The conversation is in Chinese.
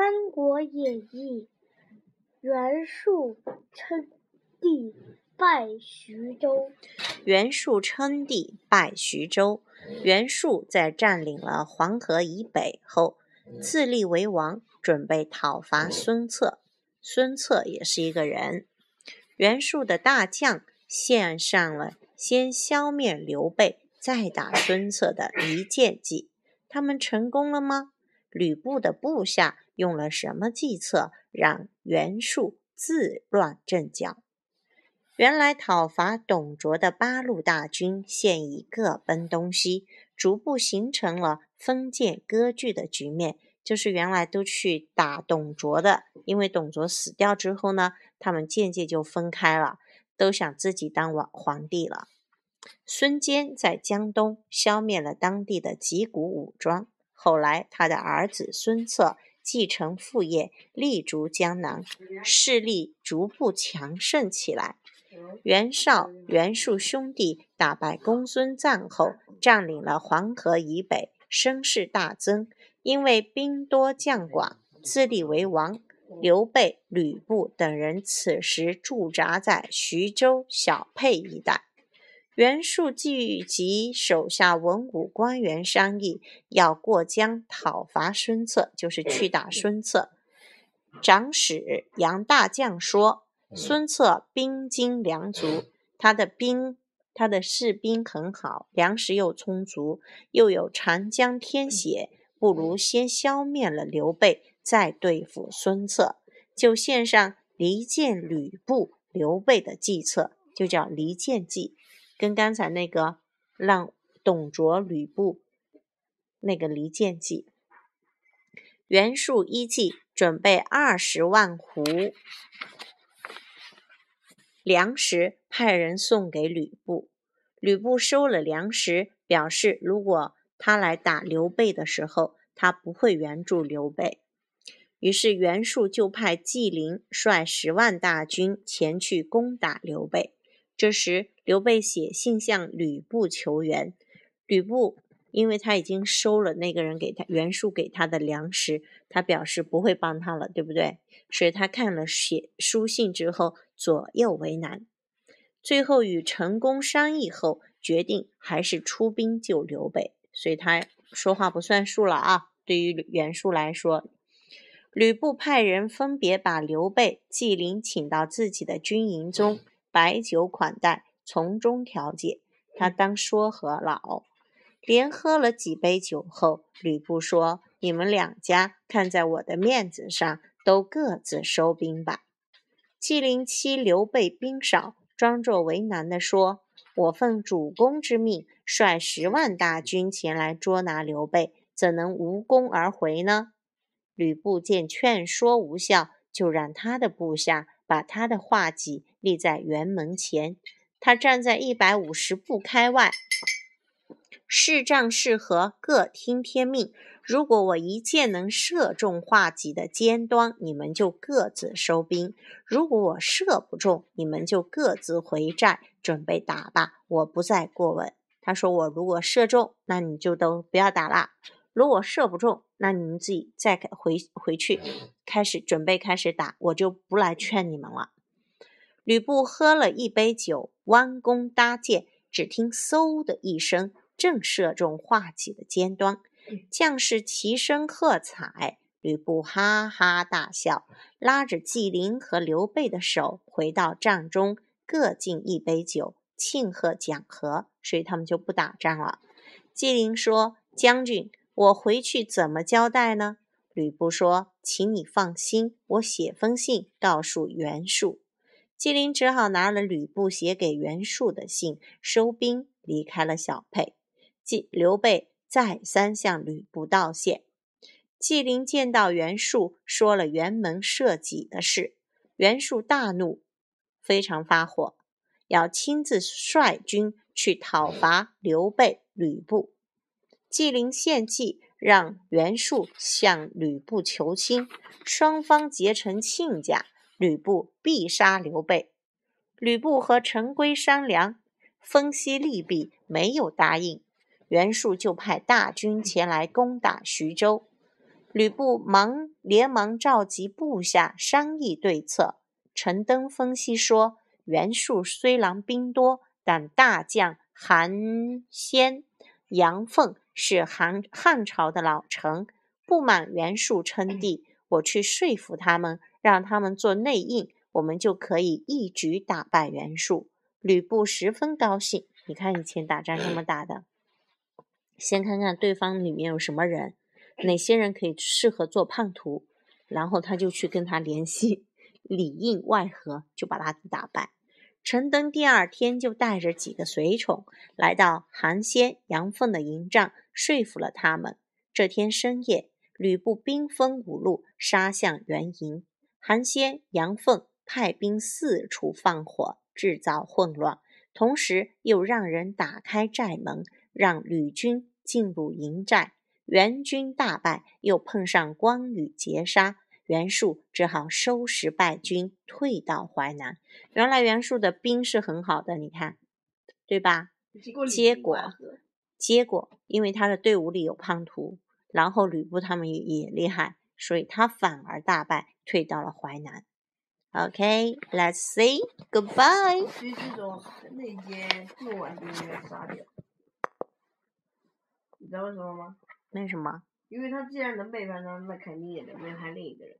三国演义》袁术称帝拜徐州。袁术称帝拜徐州。袁术在占领了黄河以北后，自立为王，准备讨伐孙策。孙策也是一个人。袁术的大将献上了先消灭刘备，再打孙策的离间计。他们成功了吗？吕布的部下用了什么计策，让袁术自乱阵脚？原来讨伐董卓的八路大军现已各奔东西，逐步形成了封建割据的局面。就是原来都去打董卓的，因为董卓死掉之后呢，他们渐渐就分开了，都想自己当王皇帝了。孙坚在江东消灭了当地的几股武装，后来他的儿子孙策继承父业，立足江南，势力逐步强盛起来。袁绍、袁术兄弟打败公孙瓒后，占领了黄河以北，声势大增。因为兵多将广，自立为王。刘备、吕布等人此时驻扎在徐州小沛一带。袁术聚集手下文武官员商议，要过江讨伐孙策，就是去打孙策。长史杨大将说：“孙策兵精粮足，他的兵，他的士兵很好，粮食又充足，又有长江天险。”不如先消灭了刘备，再对付孙策，就献上离间吕布、刘备的计策，就叫离间计，跟刚才那个让董卓、吕布那个离间计。袁术依计，准备二十万斛粮食，派人送给吕布。吕布收了粮食，表示如果。他来打刘备的时候，他不会援助刘备。于是袁术就派纪灵率十万大军前去攻打刘备。这时刘备写信向吕布求援，吕布因为他已经收了那个人给他袁术给他的粮食，他表示不会帮他了，对不对？所以他看了写书信之后左右为难，最后与陈宫商议后，决定还是出兵救刘备。所以他说话不算数了啊！对于袁术来说，吕布派人分别把刘备、纪灵请到自己的军营中，摆酒款待，从中调解。他当说和老，连喝了几杯酒后，吕布说：“你们两家看在我的面子上，都各自收兵吧。”纪灵七刘备兵少，装作为难地说。我奉主公之命，率十万大军前来捉拿刘备，怎能无功而回呢？吕布见劝说无效，就让他的部下把他的画戟立在辕门前，他站在一百五十步开外，是战是和，各听天命。如果我一箭能射中画戟的尖端，你们就各自收兵；如果我射不中，你们就各自回寨，准备打吧。我不再过问。他说：“我如果射中，那你就都不要打了；如果射不中，那你们自己再回回去，开始准备开始打，我就不来劝你们了。”吕布喝了一杯酒，弯弓搭箭，只听“嗖”的一声，正射中画戟的尖端。将士齐声喝彩，吕布哈哈大笑，拉着纪灵和刘备的手回到帐中，各敬一杯酒，庆贺讲和，所以他们就不打仗了。纪灵说：“将军，我回去怎么交代呢？”吕布说：“请你放心，我写封信告诉袁术。”纪灵只好拿了吕布写给袁术的信，收兵离开了小沛。纪刘备。再三向吕布道谢。纪灵见到袁术，说了辕门射戟的事。袁术大怒，非常发火，要亲自率军去讨伐刘备、吕布。纪灵献计，让袁术向吕布求亲，双方结成亲家，吕布必杀刘备。吕布和陈规商量，分析利弊，没有答应。袁术就派大军前来攻打徐州。吕布忙连忙召集部下商议对策。陈登分析说：“袁术虽然兵多，但大将韩先、杨凤是汉汉朝的老臣，不满袁术称帝。我去说服他们，让他们做内应，我们就可以一举打败袁术。”吕布十分高兴。你看以前打仗怎么打的？先看看对方里面有什么人，哪些人可以适合做叛徒，然后他就去跟他联系，里应外合，就把他打败。陈登第二天就带着几个随从来到韩先、杨凤的营帐，说服了他们。这天深夜，吕布兵分五路杀向援营，韩先、杨凤派兵四处放火，制造混乱，同时又让人打开寨门，让吕军。进入营寨，袁军大败，又碰上关羽截杀，袁术只好收拾败军，退到淮南。原来袁术的兵是很好的，你看，对吧？结果，结果，因为他的队伍里有叛徒，然后吕布他们也也厉害，所以他反而大败，退到了淮南。OK，Let's say goodbye。所以这种内奸做完就应该杀掉。你知道为什么吗？为什么？因为他既然能背叛他，那肯定也能背叛另一个人